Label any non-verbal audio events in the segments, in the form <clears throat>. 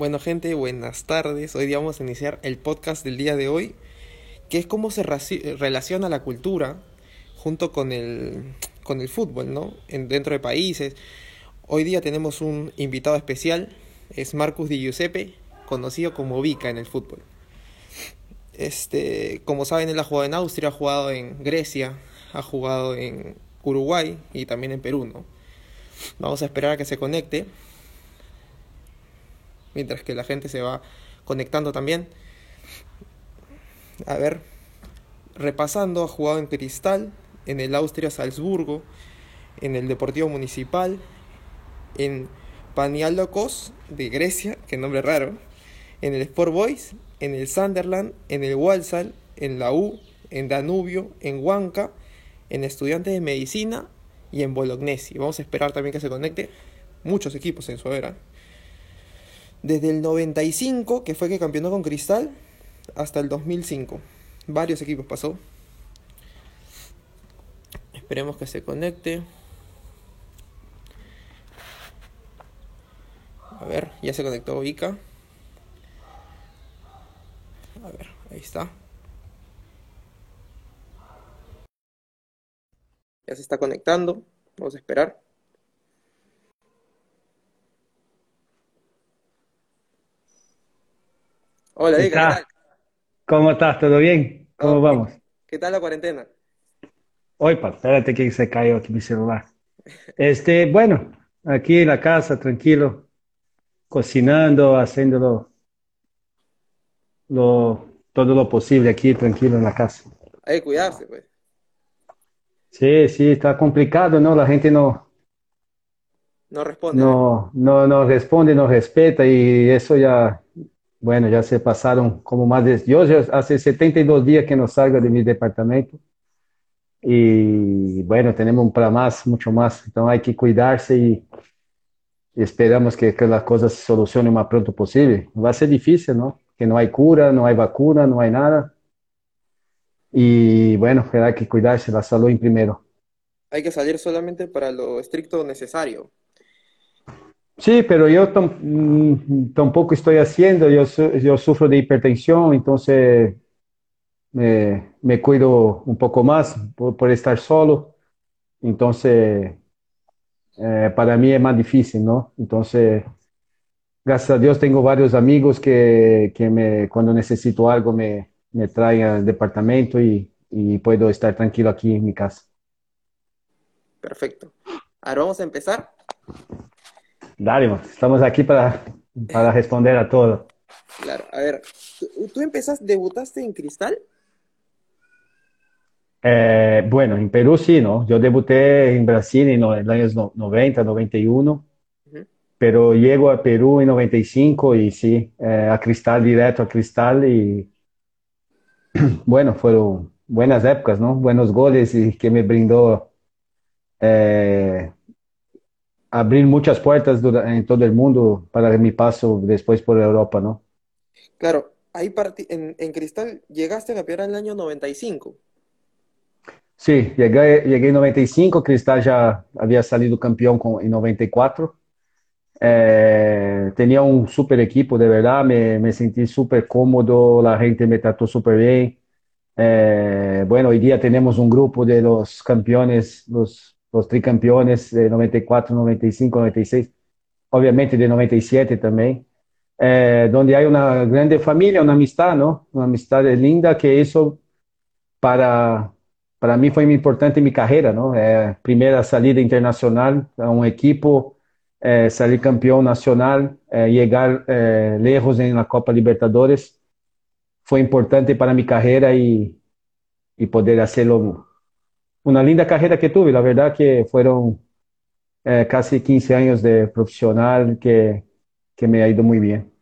Bueno, gente, buenas tardes. Hoy día vamos a iniciar el podcast del día de hoy, que es cómo se relaciona la cultura junto con el, con el fútbol, ¿no? En, dentro de países. Hoy día tenemos un invitado especial, es Marcus Di Giuseppe, conocido como Vika en el fútbol. Este, como saben, él ha jugado en Austria, ha jugado en Grecia, ha jugado en Uruguay y también en Perú, ¿no? Vamos a esperar a que se conecte mientras que la gente se va conectando también. A ver, repasando, ha jugado en Cristal, en el Austria Salzburgo, en el Deportivo Municipal, en Panialokos de Grecia, que nombre raro, en el Sport Boys, en el Sunderland, en el Walsall, en la U, en Danubio, en Huanca, en Estudiantes de Medicina y en Bolognesi. Vamos a esperar también que se conecte muchos equipos en su era. Desde el 95, que fue que campeonó con Cristal, hasta el 2005. Varios equipos pasó. Esperemos que se conecte. A ver, ya se conectó Ica. A ver, ahí está. Ya se está conectando. Vamos a esperar. Hola, ¿qué tal? ¿Cómo estás? ¿Todo bien? ¿Cómo vamos? ¿Qué tal la cuarentena? Oipa, espérate que se cayó aquí mi celular. Este, bueno, aquí en la casa, tranquilo, cocinando, haciéndolo lo, todo lo posible aquí, tranquilo en la casa. Hay que cuidarse, pues. Sí, sí, está complicado, ¿no? La gente no, No responde. no, no, no responde, no respeta y eso ya Bueno, ya se pasaron como más de... Yo ya hace 72 días que no salgo de mi departamento y bueno, tenemos para más, mucho más. Entonces hay que cuidarse y, esperamos que, que, las cosas se solucionen lo más pronto posible. Va a ser difícil, ¿no? Que no hay cura, no hay vacuna, no hay nada. Y bueno, hay que cuidarse, la salud primero. Hay que salir solamente para lo estricto necesario. Sí, pero yo mm, tampoco estoy haciendo, yo, yo sufro de hipertensión, entonces me, me cuido un poco más por, por estar solo, entonces eh, para mí es más difícil, ¿no? Entonces, gracias a Dios tengo varios amigos que, que me, cuando necesito algo me, me traen al departamento y, y puedo estar tranquilo aquí en mi casa. Perfecto. Ahora vamos a empezar. Dale, estamos aquí para, para responder a todo. Claro, a ver, ¿tú, empezaste, debutaste en Cristal? Eh, bueno, en Perú sí, ¿no? Yo debuté en Brasil en los años 90, 91, uh -huh. pero llego a Perú en 95 y sí, eh, a Cristal, directo a Cristal y <clears throat> bueno, fueron buenas épocas, ¿no? Buenos goles y que me brindó eh, abrir muchas puertas en todo el mundo para mi paso después por Europa, ¿no? Claro, ahí en, en Cristal llegaste a campeonar en el año 95. Sí, llegué, llegué en 95, Cristal ya había salido campeón con, en 94. Eh, tenía un super equipo, de verdad, me, me sentí súper cómodo, la gente me trató súper bien. Eh, bueno, hoy día tenemos un grupo de los campeones, los los tricampeones de 94, 95, 96, obviamente de 97 también, eh, donde hay una grande familia, una amistad, ¿no? Una amistad linda que eso para, para fue muy importante en mi carrera, ¿no? Eh, primera salida internacional a un equipo, eh, salir campeón nacional, eh, llegar eh, lejos en la Copa Libertadores, fue importante para mi carrera y, y poder hacerlo una linda carrera que tuve, la verdad que fueron eh, casi 15 años de profesional que, que me ha ido muy bien.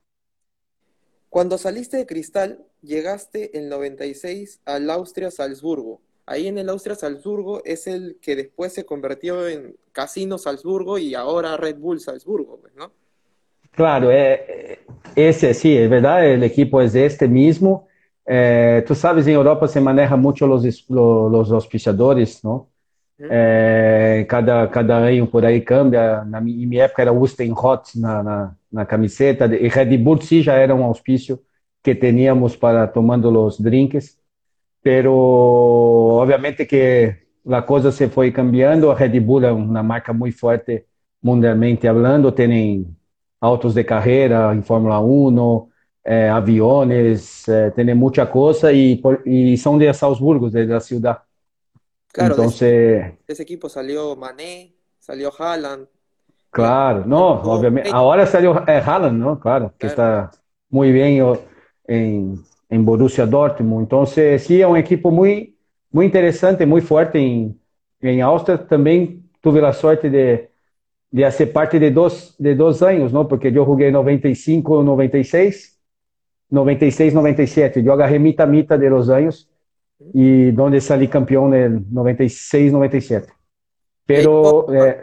Cuando saliste de Cristal, llegaste en 96 al Austria Salzburgo. Ahí en el Austria Salzburgo es el que después se convirtió en Casino Salzburgo y ahora Red Bull Salzburgo, pues, ¿no? Claro, eh, ese sí, es verdad, el equipo es este mismo. Eh, tú sabes, en Europa se maneja mucho los, los, los auspiciadores, ¿no? É, cada, cada ano por aí cambia. Na minha, época era Austin Hot na, na, na, camiseta. E Red Bull sim já era um auspício que teníamos para tomando os drinks. Pero obviamente que a coisa se foi cambiando. A Red Bull é uma marca muito forte mundialmente hablando. Tem autos de carreira em Fórmula 1, eh, aviones, eh, tem muita coisa e, e são de Salzburgo, da cidade. Claro, Entonces, de ese, equipo salió Mané, salió Haaland. Claro, no, obviamente. Ahora salió eh, Haaland, ¿no? Claro, que está muy bien en, en Borussia Dortmund. Entonces, sí, es un equipo muy, muy interesante, muy fuerte en, en Austria. También tuve la suerte de, de hacer parte de dos, de dos años, ¿no? Porque yo jugué 95, 96, 96, 97. Yo agarré mitad, mitad de los años y donde salí campeón en 96, 97. Pero eh,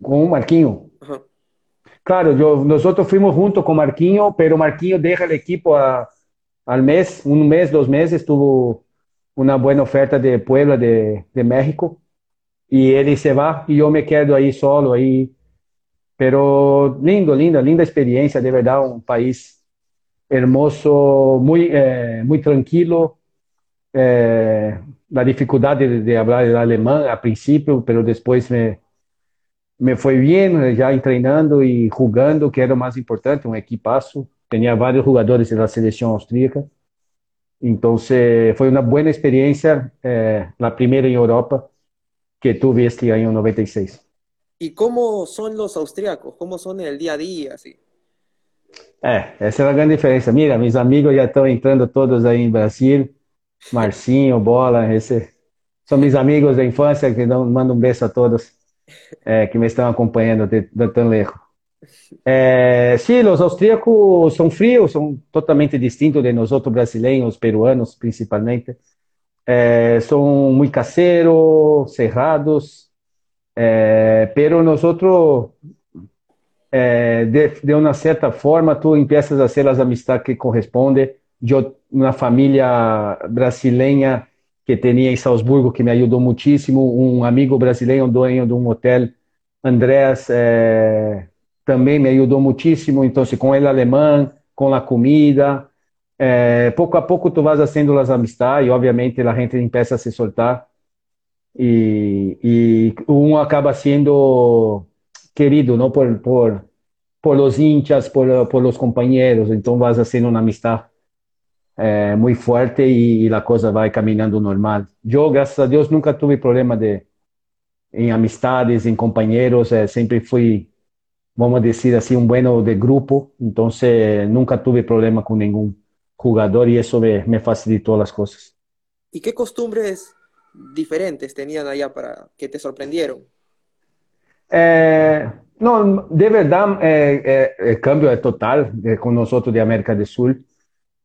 con Marquinho. Claro, yo, nosotros fuimos junto con Marquinho, pero Marquinho deja el equipo a, al mes, un mes, dos meses, tuvo una buena oferta de Puebla, de, de México, y él se va y yo me quedo ahí solo, ahí. Pero lindo, linda, linda experiencia, de verdad, un país hermoso, muy, eh, muy tranquilo. Eh, la dificultad de, de, hablar el alemán al principio, pero después me, me fue bien, ya entrenando y jugando, que era lo más importante, un equipazo. Tenía varios jugadores de la selección austríaca. Entonces fue una buena experiencia, eh, la primera en Europa que tuve este año 96. ¿Y cómo son los austríacos? ¿Cómo son el día a día? Así? É, essa é a grande diferença. Mira, meus amigos já estão entrando todos aí em Brasil. Marcinho, Bola, esse... são meus amigos da infância que dão, mando um beijo a todos é, que me estão acompanhando de, de tão lejos. É, sim, os austríacos são frios, são totalmente distintos de nós outros brasileiros, peruanos principalmente. É, são muito caseiros, cerrados, é, pero nós outros é, de, de uma certa forma, tu empiezas a ser as amistades que correspondem. Eu, uma família brasileira que tinha em Salzburgo, que me ajudou muitíssimo, um amigo brasileiro, dono de um hotel, Andrés, é, também me ajudou muitíssimo. Então, com ele alemão, com a comida, é, pouco a pouco tu vas fazendo as amistades e, obviamente, a gente empieza a se soltar. E, e um acaba sendo querido, ¿no? Por, por, por los hinchas, por, por los compañeros. Entonces vas haciendo una amistad eh, muy fuerte y, y, la cosa va caminando normal. Yo, gracias a Dios, nunca tuve problema de, en amistades, en compañeros. Eh, siempre fui, vamos a decir así, un bueno de grupo. Entonces nunca tuve problema con ningún jugador y eso me, me facilitó las cosas. ¿Y qué costumbres diferentes tenían allá para que te sorprendieron? É, não, de verdade, é, é, é câmbio é total é, com nós outros de América do Sul.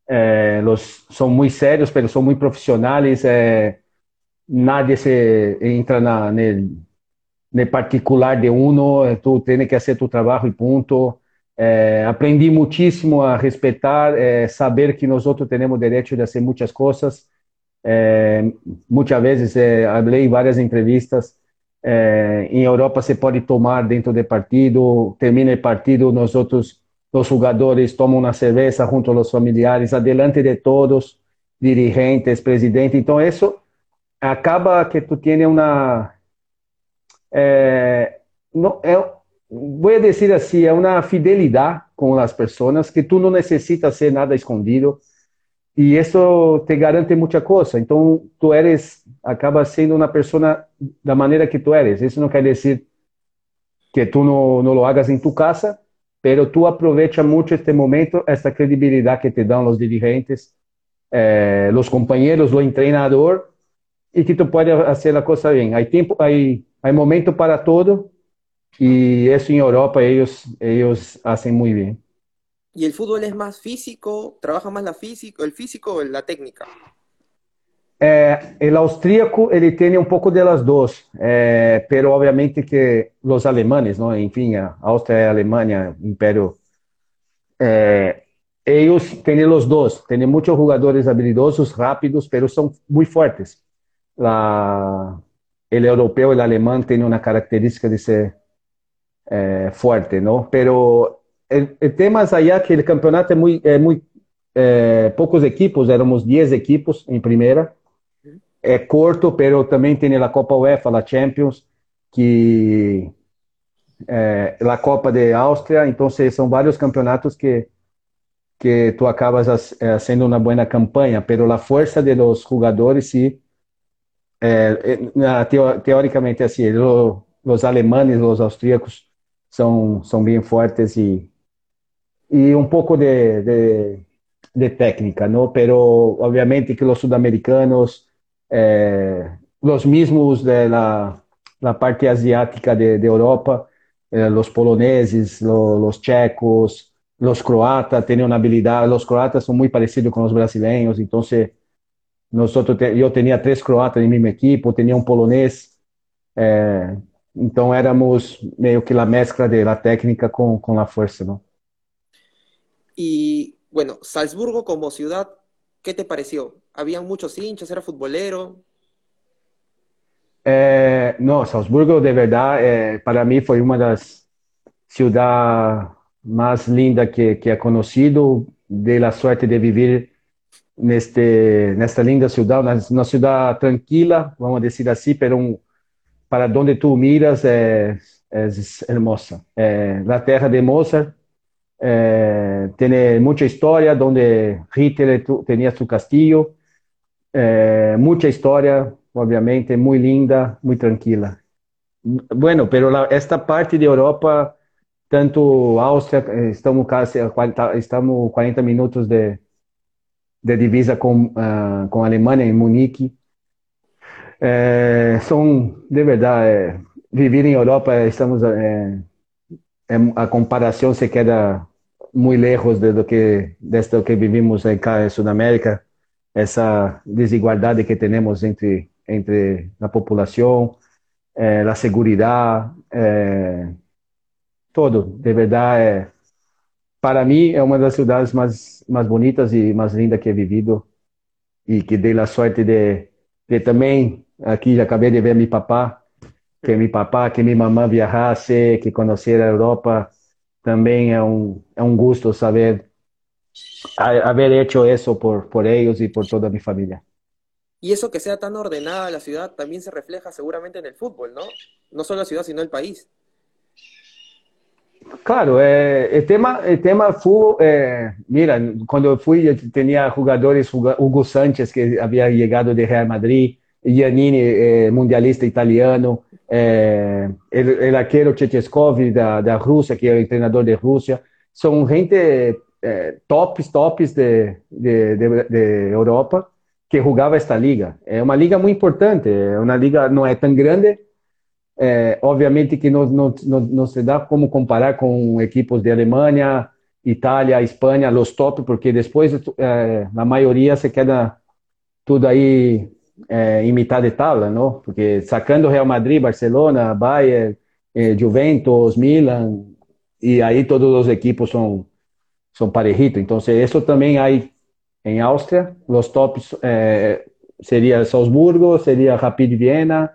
É, los, são muito sérios, mas são muito profissionais. É, nadie se entra na, no, no particular de uno. É, tu tem que fazer tu trabalho e ponto. É, aprendi muitíssimo a respeitar, é, saber que nós outros temos direito de fazer muitas coisas. É, muitas vezes, é, falei várias entrevistas, é, em Europa você pode tomar dentro do partido, termina o partido, nós outros, os jogadores tomam uma cerveja junto aos familiares, adelante de todos, dirigentes, presidente. Então isso acaba que tu tens uma, é, não, é, vou dizer assim, é uma fidelidade com as pessoas que tu não necessitas ser nada escondido e isso te garante muita coisa. Então, tu eres, acaba sendo uma pessoa da maneira que tu eres. Isso não quer dizer que tu não, não lo hagas em tu casa, pero tu aprovecha muito este momento, esta credibilidade que te dão os dirigentes, eh, os companheiros, o treinador, e que tu pode fazer a coisa bem. Há tempo, há, há momento para todo, e isso em Europa eles eles fazem muito bem. ¿Y el fútbol es más físico? ¿Trabaja más la físico, el físico o la técnica? É, el austríaco ele tem um pouco delas duas, é, pero obviamente que os alemães, não, enfim, a Áustria e a Alemanha, Império, é, eles têm os dois, habilidosos, rápidos, pero muito fortes. la, el europeo, el alemán tiene una característica de ser eh, fuerte, ¿no? Pero tema es allá que el campeonato es muy, eh, muy eh, pocos equipos, éramos 10 equipos en primera, es corto, pero también tiene la Copa UEFA, la Champions, que eh, la Copa de Austria, entonces son varios campeonatos que que tú acabas haciendo una buena campaña, pero la fuerza de los jugadores sí, eh, eh teóricamente así, lo, los alemanes, los austríacos son, son bien fuertes y, y un poco de, de, de técnica, ¿no? Pero obviamente que los sudamericanos, eh, los mismos de la, la parte asiática de, de Europa, eh, poloneses, lo, los checos, croatas tienen una habilidad, los croatas son muy parecidos con los brasileños, entonces nosotros, yo tenía tres croatas en mi equipo, tenía un polonés, eh, entonces éramos medio que la mezcla de la técnica con, con la fuerza, ¿no? Y bueno, Salzburgo como ciudad, ¿qué te pareció? ¿Habían muchos hinchas? ¿Era futbolero? Eh, no, Salzburgo de verdad eh, para mí fue una de las ciudades más linda que, que he conocido, de la suerte de vivir neste, nesta linda ciudad, una ciudad tranquila, vamos a decir así, pero un, para donde tú miras es, es hermosa. Eh, la tierra de Mozart eh, tiene mucha historia, donde Hitler tenía su castillo, eh, mucha historia, obviamente, muy linda, muy tranquila. Bueno, pero la, esta parte de Europa tanto Áustria, eh, estamos a 40, estamos 40 minutos de, de divisa com, uh, com a Alemanha, em Munique. É, são, de verdade, é, viver em Europa, estamos, a comparação se queda muito lejos de do que, desta que vivimos em cá em Sudamérica, essa desigualdade que temos entre, entre a população, a segurança, todo, de verdade, é, para mim é uma das cidades mais, mais bonitas e mais lindas que he vivido. E que dei a sorte de, de também, aqui já acabei de ver meu papá, que meu papá, que minha mamãe viajasse, que conhecer a Europa, também é um, é um gosto saber haber hecho isso por, por eles e por toda a minha família. Y eso que sea tan ordenada la ciudad también se refleja seguramente en el fútbol, ¿no? No solo la ciudad, sino el país. Claro, é, é tema, é tema full. É, mira, quando eu fui, eu tinha jogadores, Hugo Sanchez, que havia chegado de Real Madrid, Giannini, é, mundialista italiano, é, el, arquero Checheskov da, da Rússia, que é o treinador de Rússia. São gente é, tops, tops de, de, de, de Europa que jogava esta liga. É uma liga muito importante, é uma liga não é tão grande, é, obviamente que não, não, não, não, se dá como comparar com equipos de Alemanha, Itália, Espanha, os top, porque depois é, a maioria se queda tudo aí é, em metade de tabla, não? Porque sacando Real Madrid, Barcelona, Bayern, é, Juventus, Milan, e aí todos os equipos são são parejitos. Então, isso também aí em Áustria, os tops é, seria Salzburgo, seria Rapid Viena,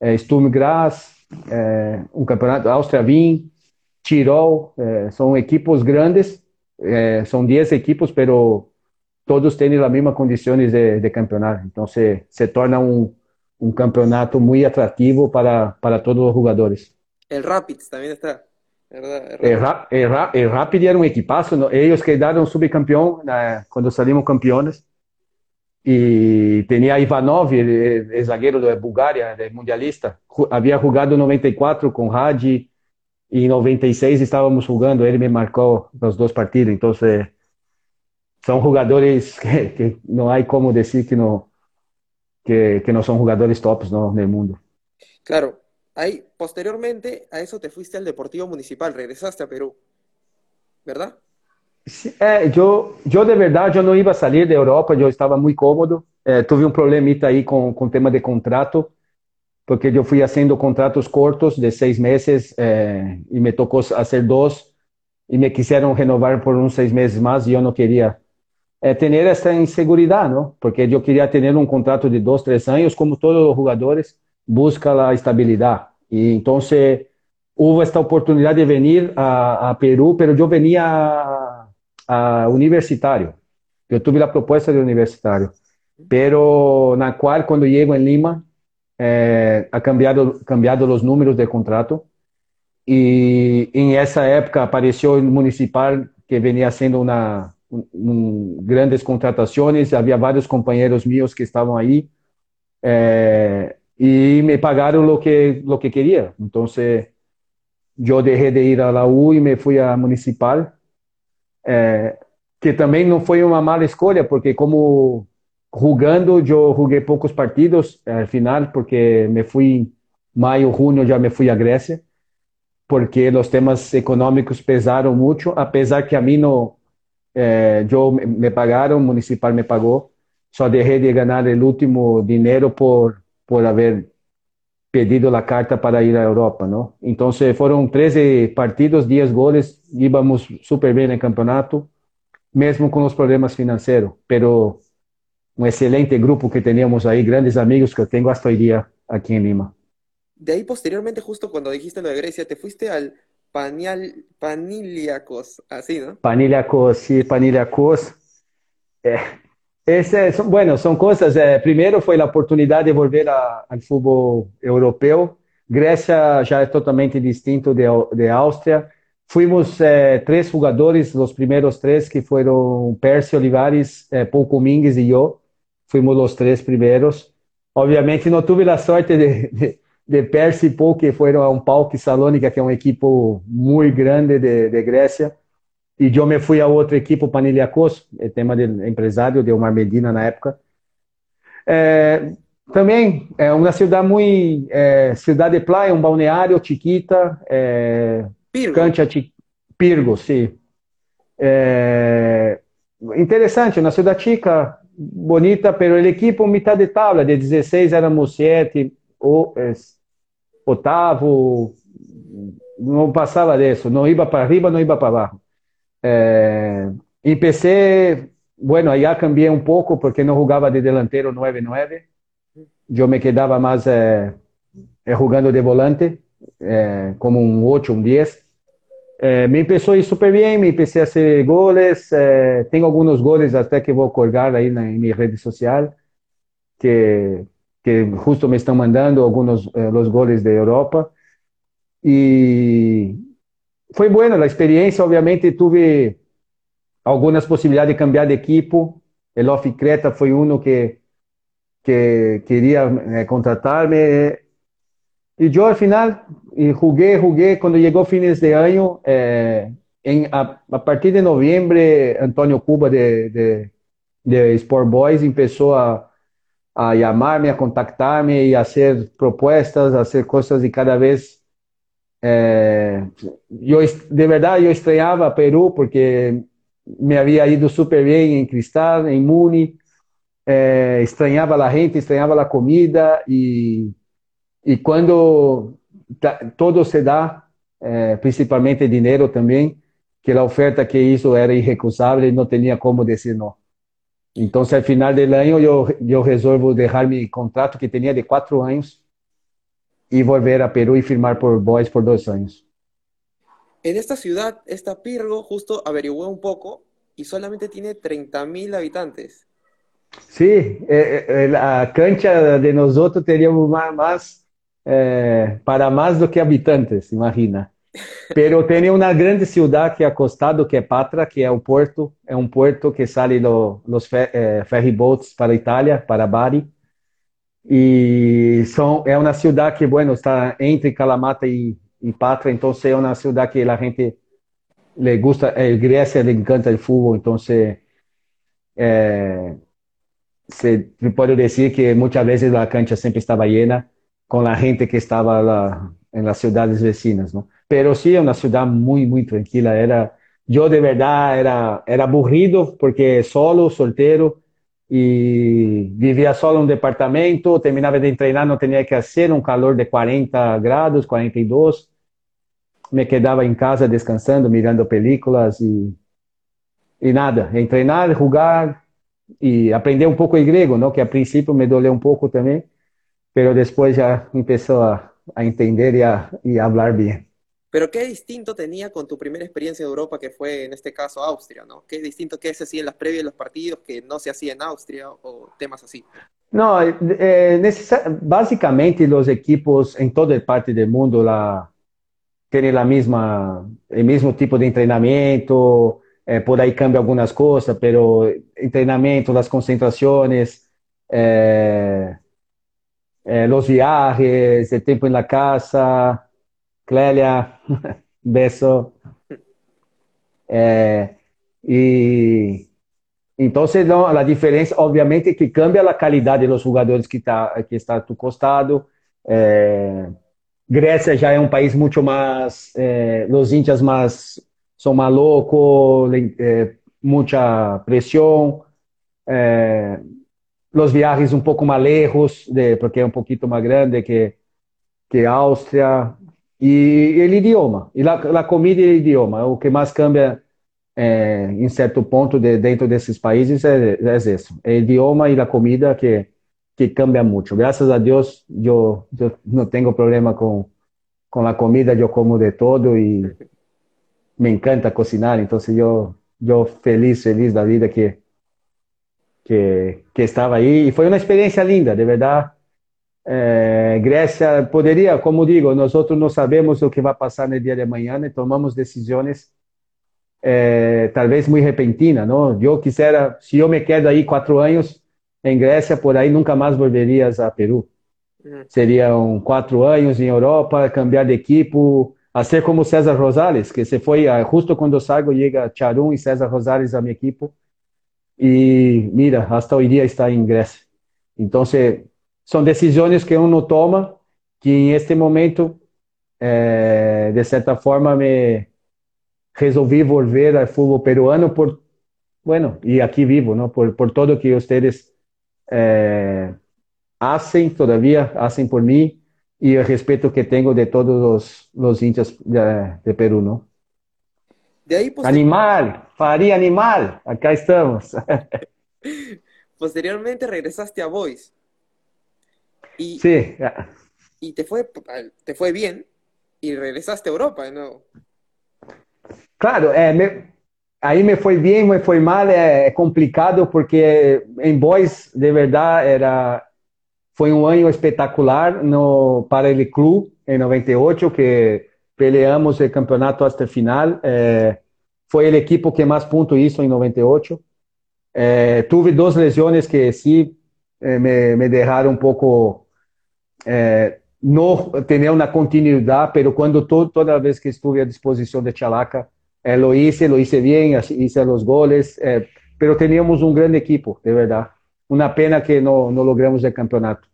é, Sturm Graz, é, um campeonato, Áustria Wien, Tirol, é, são equipos grandes, é, são 10 equipos, pero todos têm as mesmas condições de, de campeonato. Então se, se torna um, um campeonato muito atrativo para, para todos os jogadores. El Rapids também está. El, el, Ra el Rapid era um equipaço, eles quedaram subcampeão né, quando saímos campeões e tinha Ivanov, el, zagueiro da Bulgária, mundialista, havia jogado 94 com Hadi e em 96 estávamos jogando, ele me marcou nos dois partidos, então são jogadores que, que, não há como dizer que não que, que não são jogadores tops no, no mundo. Claro, aí posteriormente a eso te fuiste al Deportivo Municipal, regresaste a Perú, ¿verdad? É, eu, eu de verdade eu não ia sair da Europa, eu estava muito cômodo. É, tive um problemita aí com com tema de contrato, porque eu fui fazendo contratos curtos de seis meses e me tocou fazer dois e me quiseram renovar por uns seis meses mais e eu não queria é, ter essa insegurança, não? Porque eu queria ter um contrato de dois, três anos, como todos os jogadores busca a estabilidade. E então houve esta oportunidade de vir a, a Peru, mas eu venia a, a universitário. Eu tive a proposta de universitário, pero na qual quando chego em Lima eh, ha cambiado cambiado os números de contrato e em essa época apareceu o municipal que venia sendo uma um, grandes contratações, havia vários companheiros meus que estavam aí eh, e me pagaram o que lo que queria. Então eu deixei de ir a la U e me fui a municipal, eh, que também não foi uma mala escolha, porque como jugando, eu joguei poucos partidos al final, porque me fui maio, junho, já me fui a Grécia, porque os temas econômicos pesaram muito, apesar que a mim não, eh, eu me pagaram, o municipal me pagou, só deixei de ganhar o último dinheiro por por haber pedido a carta para ir à Europa, não? Então foram 13 partidos, 10 goles, íbamos super bem no campeonato, mesmo com os problemas financeiros, pero um excelente grupo que teníamos aí, grandes amigos que eu tenho hasta hoy día aqui em Lima. De ahí posteriormente, justo cuando dijiste lo de Grecia, te fuiste al Panial, Paniliakos, así, ¿no? Paniliakos, sí, Paniliakos. Eh, esse, son, bueno, son cosas. Eh, primero fue la oportunidad de volver a, al fútbol europeo. Grecia já é totalmente distinto de, de Áustria. Fuimos eh, três jogadores, os primeiros três, que foram Percy Olivares, eh, Paul Comingues e eu. Fuimos os três primeiros. Obviamente não tive a sorte de, de, de Percy Paul, que foram a um Palco Salônica, que é um equipo muito grande de, de Grécia. E eu me fui a outra equipe, Paniliakos, é tema de empresário, de Omar Medina na época. É, também é uma cidade muito. É, cidade de praia, um balneário, chiquita. É, Pirgo. Pirgo, sim. É, interessante, uma cidade chica, bonita, pero el equipo mitad de tabla, de 16 éramos 7, o, es, octavo, não passava disso, não ia para arriba, não ia para abaixo. Eh, empecé, bueno, allá cambié un poco porque no jugaba de delantero 9-9. Yo me quedaba más eh, jugando de volante, eh, como un 8, un 10. Eh, me empezó a ir súper bien, me empecé a hacer goles. Eh, tengo algunos goles hasta que voy a colgar ahí en mi red social, que, que justo me están mandando algunos eh, los goles de Europa. Y foi boa a experiência, obviamente tive algumas possibilidades de cambiar de equipo. El Off Creta foi um que, que queria eh, contratar-me. E eu, al final, joguei, joguei. Quando chegou fins de ano, eh, em, a, a, partir de novembro, Antônio Cuba, de, de, de Sport Boys, começou a, a chamar-me, a contactar-me a fazer propostas, a fazer coisas e cada vez é, eu, de verdade, eu estranhava Peru porque me havia ido super bem em Cristal, em Muni, é, estranhava a gente, estranhava a comida e, e quando todo se dá, é, principalmente dinheiro também, que a oferta que isso era irrecusável, não tinha como dizer não. Então, ao final do ano, eu, eu resolvo deixar meu contrato que tinha de quatro anos y volver a Perú y firmar por Boys por dos años. En esta ciudad, esta Pirgo, justo averigué un poco y solamente tiene 30.000 habitantes. Sí, eh, eh, la cancha de nosotros teníamos más, más eh, para más do que habitantes, imagina. Pero tiene una grande ciudad que acostado, que es Patra, que es un puerto, es un puerto que sale lo, los fer, eh, ferry boats para Italia, para Bari. E são, é uma cidade que, bueno, está entre Calamata e, e Patra, então é uma cidade que a gente le gusta, eh, Grécia le encanta o futebol, então se, eh, se pode dizer que muitas vezes a cancha sempre estava llena com a gente que estava lá em las cidades vecinas, não? Pero sí, uma cidade muito, muito tranquila. Era, eu de verdade era, era aburrido porque solo, solteiro, e vivia só num departamento, terminava de treinar, não tinha que fazer, um calor de 40 graus, 42. Me quedava em casa descansando, mirando películas e y nada, entrenar, jugar y aprender un poco el griego, ¿no? Que al principio me dolió un poco también, pero después ya empezó a, a entender y a, y a hablar bien. Pero qué distinto tenía con tu primera experiencia en Europa, que fue en este caso Austria, ¿no? Qué distinto que se hacía en las previas de los partidos que no se hacía en Austria o temas así. No, eh, básicamente los equipos en toda parte del mundo la, tienen la misma, el mismo tipo de entrenamiento, eh, por ahí cambia algunas cosas, pero entrenamiento, las concentraciones, eh, eh, los viajes, el tiempo en la casa, Clélia, <laughs> beso. Eh, y entonces no, la diferencia obviamente que cambia la calidad de los jugadores que está, que está a tu costado. Eh, Grecia ya es un país más, eh, los hinchas más son más locos, eh, mucha presión. Eh, los viajes un poco más lejos, de, porque es un poquito más grande que, que Austria. E el idioma, e la comida e o idioma, o que mais cambia é, em certo ponto de, dentro desses países é, é isso, é o idioma e a comida que, que cambia muito. Graças a Deus, eu, eu não tenho problema com, com a comida, eu como de todo e me encanta cocinar, então eu, eu feliz, feliz da vida que, que, que estava aí. E foi uma experiência linda, de verdade é, Grécia poderia, como digo, nós outros não sabemos o que vai passar no dia de amanhã e tomamos decisões é, talvez muito repentinas, não? Eu quisera, se eu me quedo aí quatro anos em Grécia, por aí nunca mais volveria a Peru. Uhum. Seriam quatro anos em Europa, cambiar de equipe, a ser como César Rosales, que se foi justo quando salgo chega Charum e César Rosales a minha equipe e mira, hasta hoje dia está em Grécia. Então, são decisões que uno toma que em este momento, é, de certa forma, me resolvi volver ao futebol peruano por, bueno, e aqui vivo, não? Por, por todo que vocês é, hacen, todavía hacen por mim e o respeito que tenho de todos os, os índios de, de Peru, não? De aí, posterior... Animal, faria animal, acá estamos. <laughs> Posteriormente regresaste a Boys. Y, sí. Y te fue, te fue bien y regresaste a Europa de nuevo. Claro, é, me, aí me foi bem, me foi mal, é, é, complicado porque em Boys, de verdade, era foi um ano espetacular no para o clube em 98 que peleamos o campeonato até final. É, foi o equipo que mais pontos hizo em 98. É, tive duas lesões que sim me, me deixaram um pouco eh, no tener una continuidad, pero cuando todo, toda vez que estuve a disposición de Chalaca, eh, lo hice, lo hice bien, hice los goles, eh, pero teníamos un gran equipo, de verdad. Una pena que no, no logramos el campeonato.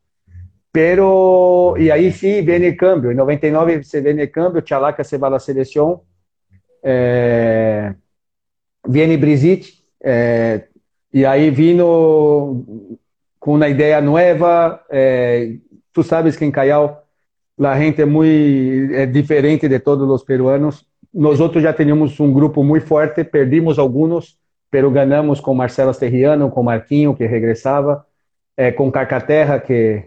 Pero, y ahí sí el cambio. En 99 se viene el cambio, Chalaca se va a la selección. Eh, Brizic, eh, y ahí vino con una idea nueva. Eh, Tu sabes que em Caial a gente é muito é diferente de todos os peruanos. Nós outros já tínhamos um grupo muito forte, perdimos alguns, pero ganhamos com Marcelo Terriano, com Marquinho que regressava, é, com Carcaterra que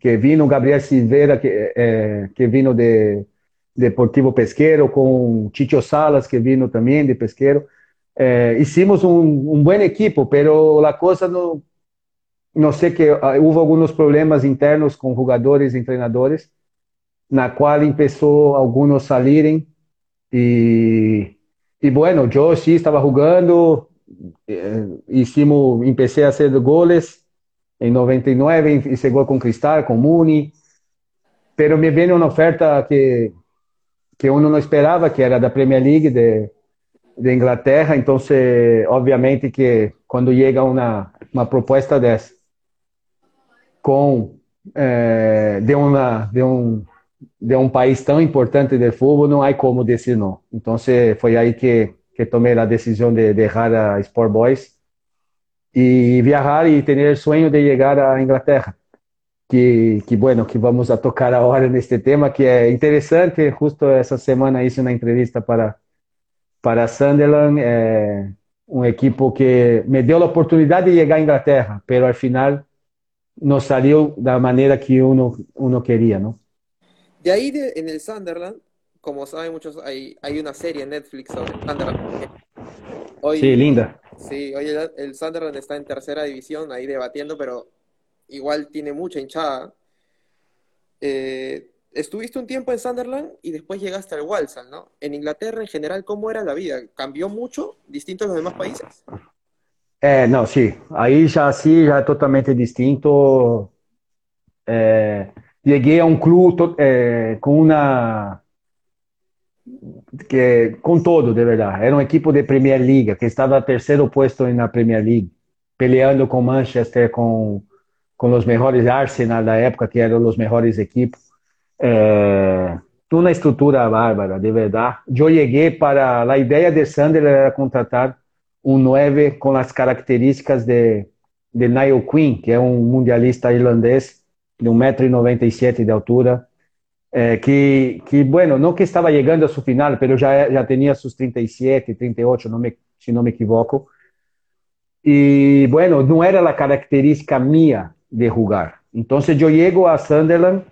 que vino, Gabriel Silveira que é, que vino de Deportivo Pesqueiro, com Chicho Salas que vino também de Pesqueiro. É, hicimos um, um bom equipo, pero a coisa não não sei que ah, houve alguns problemas internos com jogadores e treinadores, na qual começou alguns salirem e e bueno, eu sim estava jogando, eh, hicimos, empecé a fazer goles em 99 e chegou com Cristal, com Muni, pero me veio uma oferta que que uno não esperava, que era da Premier League de, de Inglaterra, então obviamente que quando chega uma uma proposta dessa com é, de, uma, de, um, de um país tão importante de futebol, não há como dizer não. Então, foi aí que, que tomei a decisão de deixar a Sport Boys e viajar e ter o sonho de chegar à Inglaterra. Que, que bueno, que vamos a tocar agora neste tema, que é interessante. Justo essa semana hice uma entrevista para, para Sunderland. É, un equipo que me dio la oportunidad de llegar a Inglaterra, pero al final no salió de la manera que uno, uno quería, ¿no? De ahí de, en el Sunderland, como saben muchos, hay, hay una serie en Netflix sobre Sunderland. Hoy, sí, linda. Sí, hoy el, el, Sunderland está en tercera división, ahí debatiendo, pero igual tiene mucha hinchada. Eh, estuviste un tiempo en Sunderland y después llegaste al Walsall, ¿no? En Inglaterra, en general, ¿cómo era la vida? ¿Cambió mucho, distinto a los demás países? Eh, no, sí, ahí ya sí, ya totalmente distinto. Eh, llegué a un club eh, con una que con todo, de verdad. Era un equipo de Premier League que estaba tercero puesto en la Premier League, peleando con Manchester, con, con los mejores Arsenal de la época, que eran los mejores equipos. Eh, una estructura bárbara, de verdad. Yo llegué para, la idea de Sander era contratar un 9 con las características de, de Niall Quinn, que é um mundialista irlandês de 1,97m de altura, eh, que, que, bueno, não que estava chegando a sua final, mas já, já tinha seus 37, 38, não me, se não me equivoco. E, bueno, não era a característica minha de jogar. Então, eu chego a Sunderland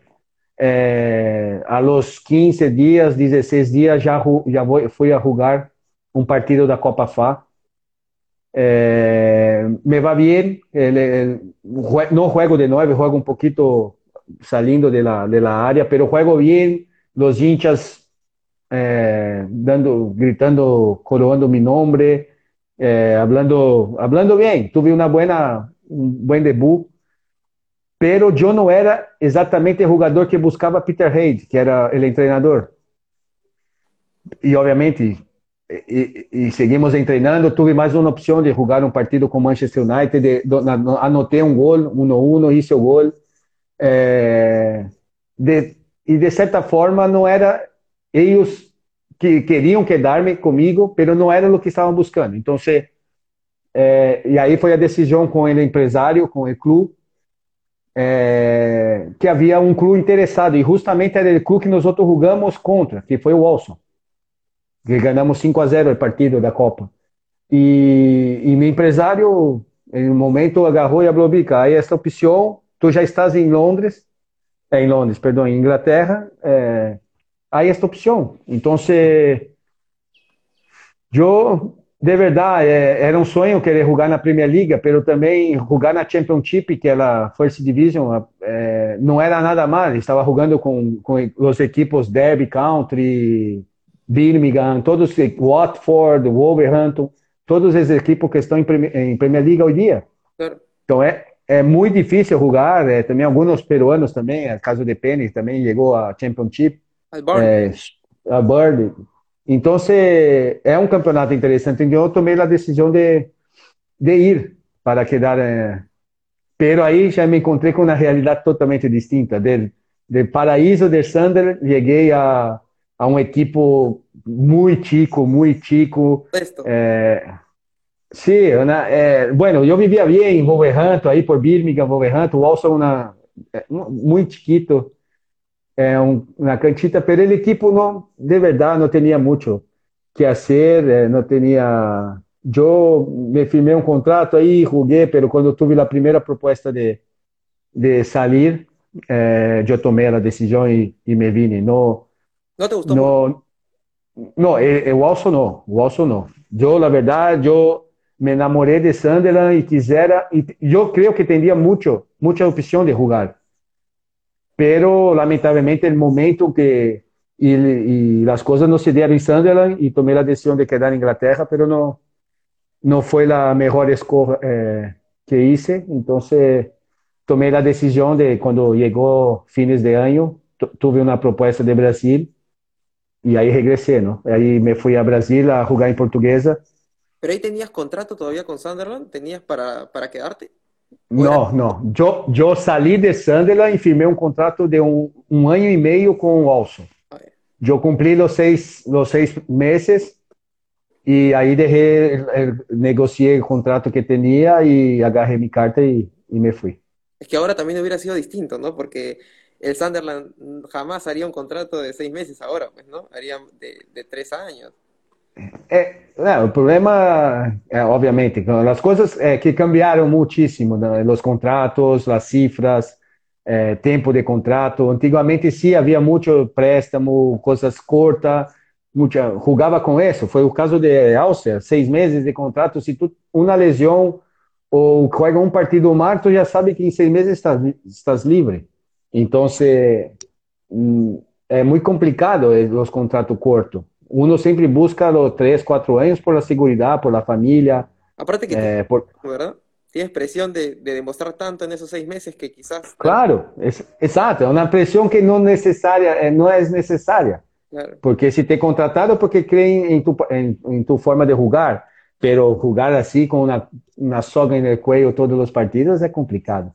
eh, a los 15 dias, 16 dias, já, já fui a jogar um partido da Copa FA. Eh, me va bien, el, el, no juego de 9, juego un poquito saliendo de la, de la área, pero juego bien, los hinchas eh, dando, gritando, coroando mi nombre, eh, hablando, hablando bien, tuve una buena, un buen debut pero eu não era exatamente o jogador que buscava Peter Reid, que era o treinador. E, obviamente, e, e, seguimos treinando. Tive mais uma opção de jogar um partido com Manchester United. De, de, anotei um gol, 1-1, hice o gol. É, e, de certa forma, não era eles que queriam quedar-me comigo, mas não era o que estavam buscando. Então, se, é, e aí foi a decisão com o empresário, com o clube, é, que havia um clube interessado, e justamente era o clube que nós outros jogamos contra, que foi o que ganhamos 5 a 0 o partido da Copa. E, e meu empresário, em um momento, agarrou e falou, Bica, aí esta opção, tu já estás em Londres, é, em Londres, perdão, em Inglaterra, é, aí esta opção. Então, se, eu de verdade, é, era um sonho querer jogar na Premier League, mas também jogar na Championship, que é a First Division, é, não era nada mal. Estava jogando com, com os equipos Derby County, Birmingham, todos, Watford, Wolverhampton, todos esses equipos que estão em, em Premier League hoje dia. Então é, é muito difícil jogar. É, também alguns peruanos também, o caso de Penny também chegou a Championship. É, a Bird. Então, é um campeonato interessante. Então, eu tomei a decisão de, de ir para quedar. Eh, pero aí já me encontrei com uma realidade totalmente distinta. Del, del paraíso de Sander, cheguei a, a um equipo muito chico, muito chico. Eh, sí, una, eh, bueno, yo vivía bien en Wolverhampton, ahí por Birmingham, Wolverhampton, Walsall una, muy chiquito, é um, uma cantita, pero el equipo não, de verdade, não tinha muito que fazer, eh, não tinha... Eu me firmei um contrato aí, joguei, pero quando tive a primeira proposta de, de sair, eh, eu tomei a decisão e, me vine. Não, não te gostou? Não, não o Alson não, o Alson não. Eu, na verdade, eu me enamorei de Sunderland e quisera, e eu creio que teria muito, muita opção de jogar pero lamentablemente el momento que y, y, las cosas no se dieron en Sunderland y tomé la decisión de quedar en Inglaterra, pero no, no fue la mejor escoja eh, que hice. Entonces tomé la decisión de cuando llegó fines de año, tuve una propuesta de Brasil y ahí regresé, ¿no? Ahí me fui a Brasil a jugar en portuguesa. ¿Pero ahí tenías contrato todavía con Sunderland? ¿Tenías para, para quedarte? Não, não. Eu, eu saí de Sunderland e firmei um contrato de um, um ano e meio com o Olson. Ah, é. Eu cumpri os seis, os seis meses e aí derrei, negociei o contrato que tinha e agarrei minha carta e, e me fui. É que agora também hubiera sido distinto, ¿no? Porque el Sunderland jamás haría un contrato de seis meses ahora, pues, ¿no? Haría de, de tres años. Não, o problema, é, obviamente, as coisas é, que cambiaram muitíssimo, né? os contratos, as cifras, tempo de contrato. Antigamente sim havia muito préstamo, coisas curtas, muita, jogava com isso. Foi o caso de Áustria, seis meses de contrato. Se tu uma lesão ou juega um partido mal, tu já sabe que em seis meses estás, estás livre. Então, se, hum, é muito complicado os contratos curtos. Uno sempre busca os três, quatro anos por la seguridad, por la familia. Aparte que, eh, por... ¿verdad? Tienes presión de, de, demostrar tanto en esos seis meses que quizás... Claro, es, exacto, é uma pressão que não, necessária, eh, não é necessária. Claro. Porque se te contratado porque creem em tu, em, em tu forma de jogar, pero jogar assim com uma, uma soga no cuello todos os partidos é complicado.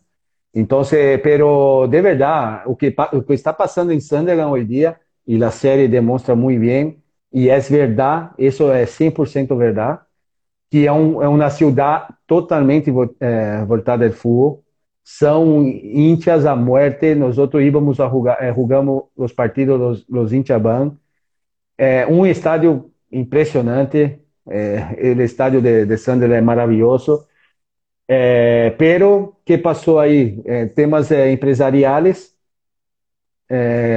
Então, pero de verdade, o que, que está passando em Sunderland hoje dia, e a série demonstra muito bem, e é verdade, isso é 100% verdade, que é, um, é uma cidade totalmente é, voltada ao futebol, são hinchas a muerte, nós outros íbamos a jogar, é, jogamos os partidos los, los hinchas van, é um estádio impressionante, o estádio de, de Sunderland é maravilhoso, é, pero que passou aí? É, temas é, empresariais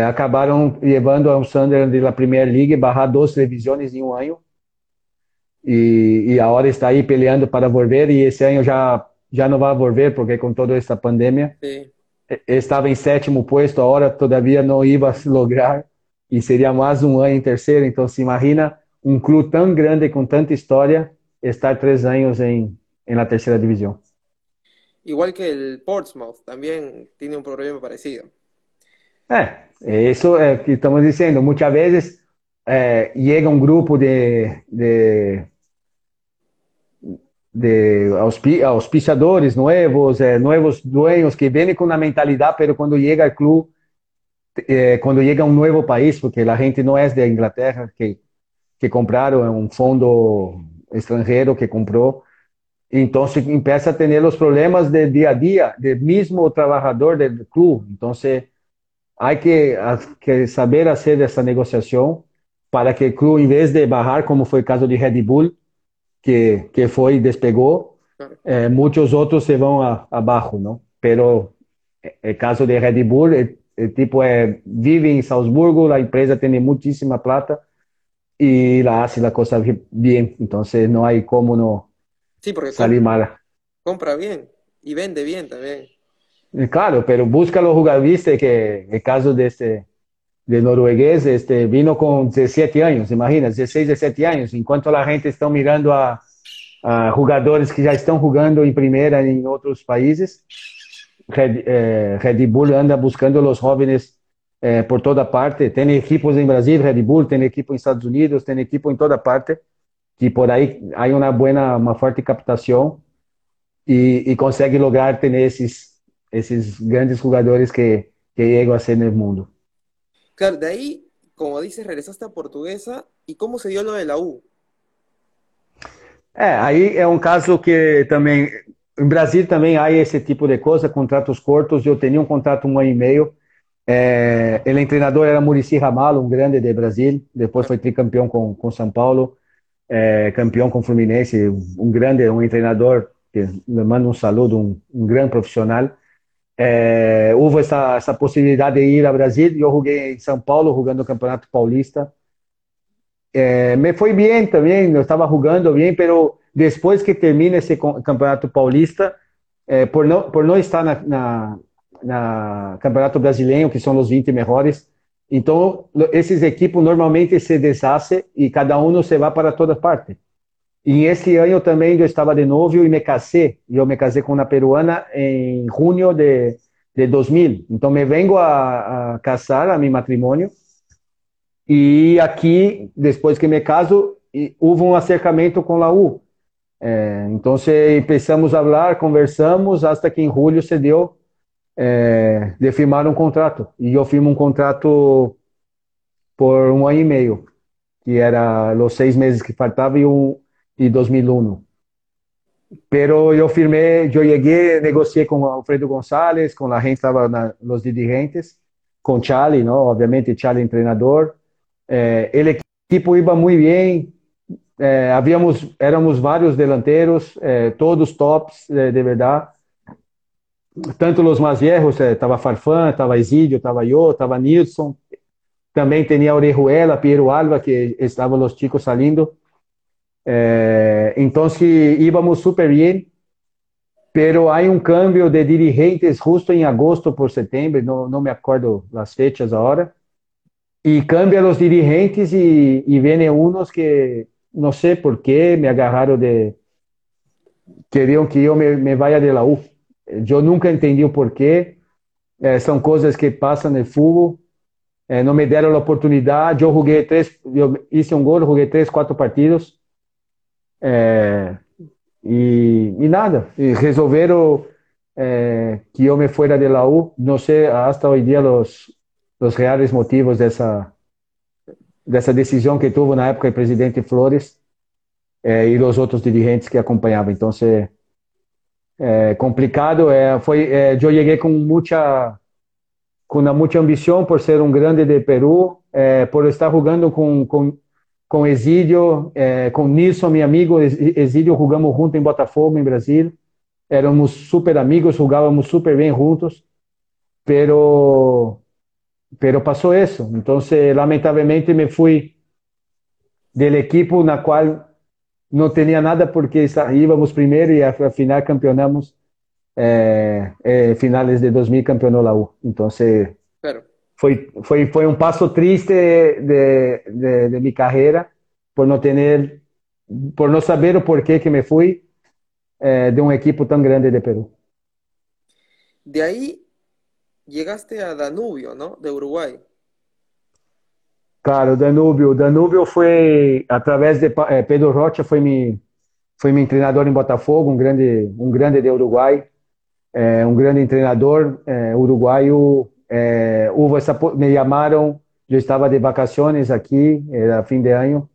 acabaram levando ao Sunderland da Premier League barrar duas televisões em um ano. E, e agora está aí peleando para volver. E esse ano já já não vai volver porque com toda essa pandemia Sim. estava em sétimo posto. Agora todavia não ia se lograr e seria mais um ano em terceiro. Então se imagina um clube tão grande com tanta história estar três anos em em la tercera división. Igual que el Portsmouth, también tiene un problema parecido. É, isso é que estamos dizendo. Muitas vezes é, chega um grupo de, de, de auspiciadores novos, é, novos dueños que vêm com uma mentalidade, mas quando chega o clube, é, quando chega novo país, porque a gente não é da Inglaterra, que, que compraram, é um fundo estrangeiro que comprou, então se começa a ter os problemas de dia a dia, do mesmo trabalhador do clube. Então, Hay que, que saber hacer esa negociación para que el club, en vez de bajar, como fue el caso de Red Bull, que, que fue y despegó, eh, muchos otros se van a, abajo, ¿no? Pero el caso de Red Bull, el, el tipo eh, vive en Salzburgo, la empresa tiene muchísima plata y la hace la cosa bien, entonces no hay cómo no sí, porque salir compra, mal. Compra bien y vende bien también. Claro, pero busca los jugadores, que el caso de este de noruegués, este vino con 17 años, imagina, 16, 17 años, enquanto a gente está mirando a, a jugadores que já estão jogando em primeira em outros países, Red, eh, Red Bull anda buscando os jovens eh, por toda parte. Tem equipos em Brasil, Red Bull, tem equipo em Estados Unidos, tem equipo em toda parte, que por aí há uma boa, uma forte captação e, e consegue lograr ter esses esos grandes jugadores que, que llego a ser en el mundo. Claro, de ahí, como dices, regresaste a Portuguesa. ¿Y cómo se dio lo de la U? É, aí é um caso que também, em Brasil também há esse tipo de coisa, contratos curtos. Eu tinha um contrato um ano e meio. É, ele treinador era Murici Ramalho, um grande de Brasil. Depois foi tricampeão com, com São Paulo, é, campeão com Fluminense. Um grande, um treinador que me manda um saludo, um, um grande profissional é, houve essa, essa possibilidade de ir ao Brasil. Eu joguei em São Paulo, jogando o Campeonato Paulista. É, me foi bem também, eu estava jogando bem, mas depois que termina esse Campeonato Paulista, é, por, não, por não estar na, na, na Campeonato Brasileiro, que são os 20 melhores, então esses equipos normalmente se deshacem e cada um se vai para toda parte. E esse ano também eu estava de novo e me casei. Eu me casei com uma peruana em junho de, de 2000. Então me vengo a, a casar a meu matrimônio. E aqui, depois que me caso, houve um acercamento com a U. É, então começamos a falar, conversamos, até que em julho se deu é, de firmar um contrato. E eu firmo um contrato por um ano e meio, que era os seis meses que faltavam e um, y 2001. Pero yo firmé, yo llegué, negocié con Alfredo González, con la gente, estaban los dirigentes, con Charlie, ¿no? Obviamente Charlie entrenador. Eh, el equipo iba muy bien, é, havíamos, éramos vários delanteros, é, todos tops, de verdade. Tanto os mais viejos, estava Farfán, estava Isidio, estava eu, estava Nilson. Também tinha Orejuela, Piero Alba, que estavam os chicos saindo. então, íbamos super bem pero há um cambio de dirigentes justo em agosto por setembro, não, me acordo as fechas agora, e cambia os dirigentes e, e vêm uns que não sei por que me agarraram de queriam que eu me, me vaya de la U. Eu nunca entendi o porquê. É, são coisas que passam no futebol. É, não me deram a oportunidade. Eu joguei três, eu hice um gol, joguei três, quatro partidos. É, e, e nada, e resolveram é, que eu me fuera de la U. Não sei até hoje dia os, os reais motivos dessa dessa decisão que tuvo na época o presidente Flores é, e os outros dirigentes que acompanhavam. Então, é, é complicado. É, foi, é, eu cheguei com muita com muita ambição por ser um grande de Peru, é, por estar jogando com, com com Exídio, é, com Nilson, meu amigo, Exídio, jogamos junto em Botafogo, em Brasil. Éramos super amigos, jogávamos super bem juntos, pero, pero passou isso. Então, lamentavelmente, me fui do equipo na qual não tinha nada porque íamos primeiro e afinal campeonamos eh, eh, finales de 2000 campeonou la U. Então, claro foi, foi, foi um passo triste de, de, de minha carreira por não ter, por não saber o porquê que me fui eh, de um equipo tão grande de Peru. De aí chegaste a Danubio, ¿no? De Uruguai. Claro, Danúbio. Danúbio foi através de eh, Pedro Rocha, foi me foi meu treinador em Botafogo, um grande um grande de Uruguai, é, um grande treinador é, uruguaio é, essa, me chamaram, eu estava de vacações aqui, era fim de ano,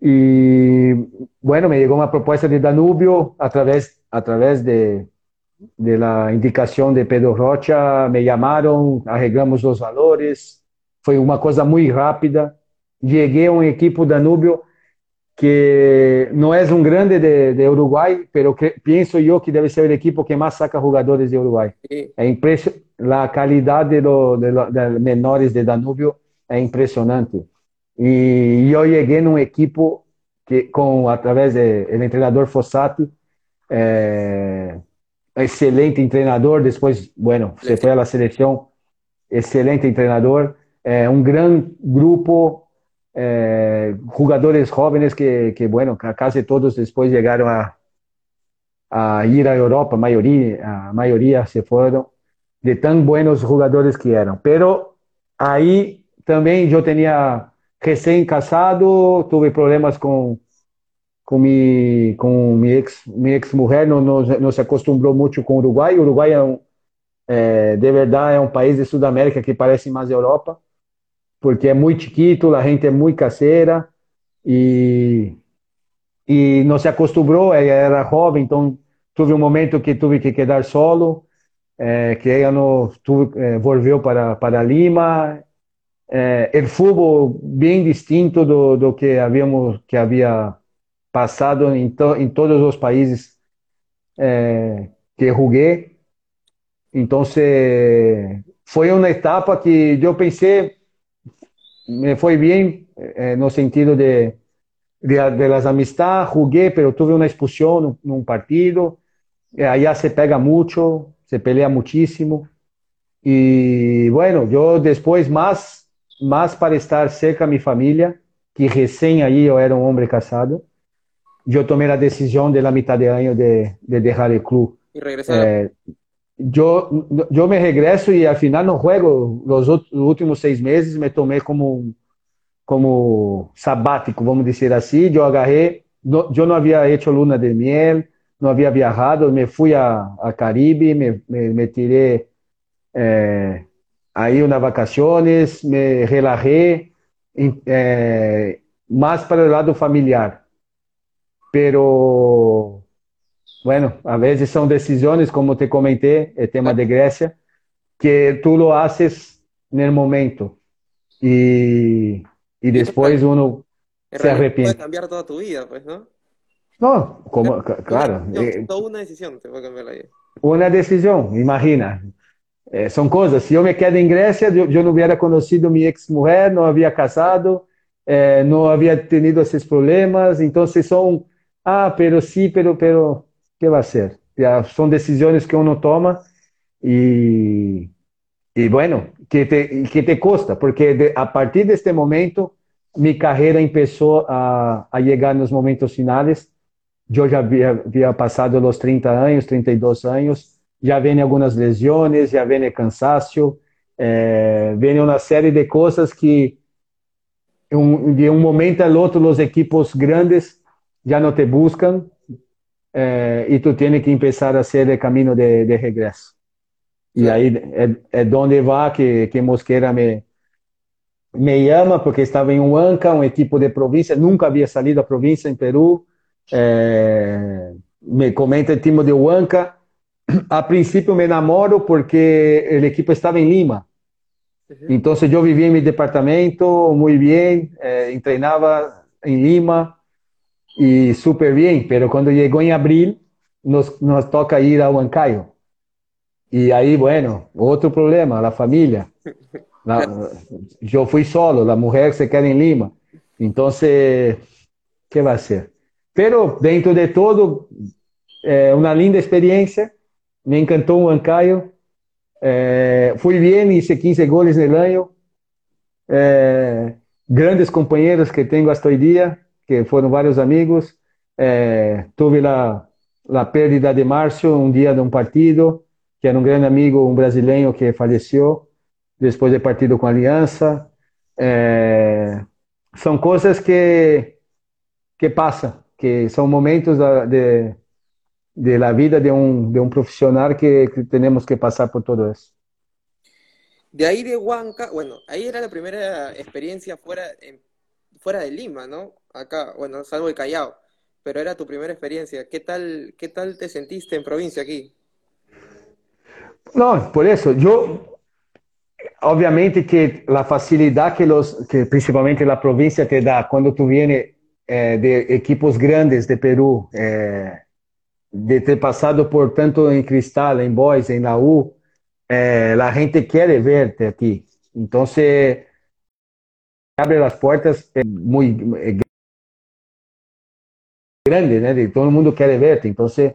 e, bueno, me chegou uma proposta de Danúbio através, através de, de la indicação de Pedro Rocha, me chamaram, arreglamos os valores, foi uma coisa muito rápida, cheguei a um equipo Danúbio que não é um grande de, de Uruguai, que, penso eu que deve ser o equipo que mais saca jogadores de Uruguai. É impressionante, a qualidade do, de, de, menores de Danúbio é impressionante. E eu cheguei num equipo que, com através do treinador Fossati, é, excelente treinador. Depois, bueno, você foi à seleção, excelente treinador. É, um grande grupo eh, jugadores jóvenes que, que, bueno, casi todos después llegaron a, a ir a Europa, mayoría, a mayoría se fueron de tan buenos jugadores que eran. Pero ahí también yo tenía recién casado, tuve problemas con, con, mi, con mi, ex, mi ex mujer, no, no, no se acostumbró mucho con Uruguay. Uruguay é um, é, de verdade é um país de Sudamérica que parece mais Europa porque é muito chiquito, a gente é muito caseira e e não se acostumou, era jovem, então tive um momento que tive que quedar solo, é, que ela não tuve, é, volveu para para Lima, é, o futebol bem distinto do, do que havíamos que havia passado em, to, em todos os países é, que joguei. Então foi uma etapa que eu pensei me foi bem eh, no sentido de, de, de las amistades, jugué, pero tuve uma expulsão num partido, eh, allá se pega muito, se pelea muchísimo, e bueno, eu depois mais, mais para estar cerca da minha família, que recém aí eu era um homem casado, eu tomei a decisão de la mitad de ano de, de deixar o clube. E regressar. Eh, yo, yo me regreso y al final no juego. Los, últimos seis meses me tomé como, como sabático, vamos decir así. Yo agarré, no, yo no había hecho luna de miel, no había viajado, me fui a, a Caribe, me, me, me tiré eh, ahí unas vacaciones, me relajé, eh, más para el lado familiar. Pero Bueno, a veces son decisiones, como te comenté, el tema de Grecia, que tú lo haces en el momento y, y después uno... se arrepiente. Puede cambiar toda tu vida, pues, ¿no? No, como, claro. Eh, una decisión te puede cambiar la vida. Una decisión, imagina. Eh, son cosas. Si yo me quedo en Grecia, yo, yo no hubiera conocido a mi ex mujer, no había casado, eh, no había tenido esos problemas. Entonces son, ah, pero sí, pero, pero, ¿qué va a ser? Ya son decisiones que uno toma y, y bueno, que te, que te cuesta, porque de, a partir de este momento mi carrera empezó a, a llegar nos momentos finales. Eu já havia, havia passado os 30 anos, 32 anos, já vem algumas lesões, já vem cansaço, é, vem uma série de coisas que um, de um momento ao outro os equipos grandes já não te buscam é, e tu tens que começar a ser o caminho de, de regresso. E aí é, é onde vai que, que Mosqueira me, me ama, porque estava em Huanca, um equipo de província, nunca havia saído da província em Peru. É, me comenta o time de Huanca. <clears throat> A princípio me namoro porque o equipo estava em Lima. Então eu vivia em meu departamento muito bem, eh, em Lima e super bem. Mas quando chegou em abril, nos, nos toca ir a Huancayo. E aí, bueno, outro problema, a família. eu fui solo, a mulher se queda em Lima. Então, que vai ser? Pero, dentro de todo, é uma linda experiência. Me encantou o Huancayo. É, fui bem, hice 15 goles no ano. É, grandes companheiros que tenho hasta hoje dia, que foram vários amigos. É, tive a, a perda de Márcio um dia de um partido que era um grande amigo, um brasileiro que faleceu depois de partido com a Aliança. É, são coisas que que passam, que são momentos de, de la vida de um de um profissional que, que temos que passar por todo isso. De ahí de Huanca, bueno, ahí era la primera experiencia fuera, en, fuera de Lima, ¿no? Acá, bueno, salvo el Callao, pero era tu primera experiencia. ¿Qué tal, qué tal te sentiste en provincia aquí? No, por eso, yo, obviamente que la facilidad que los, que principalmente la provincia te da cuando tú vienes eh, de equipos grandes de Perú, eh, de ter pasado por tanto en Cristal, en Boys, en la U, eh, la gente quiere verte aquí. Entonces, abre las puertas muy eh, grandes, ¿no? Todo el mundo quiere verte. Entonces,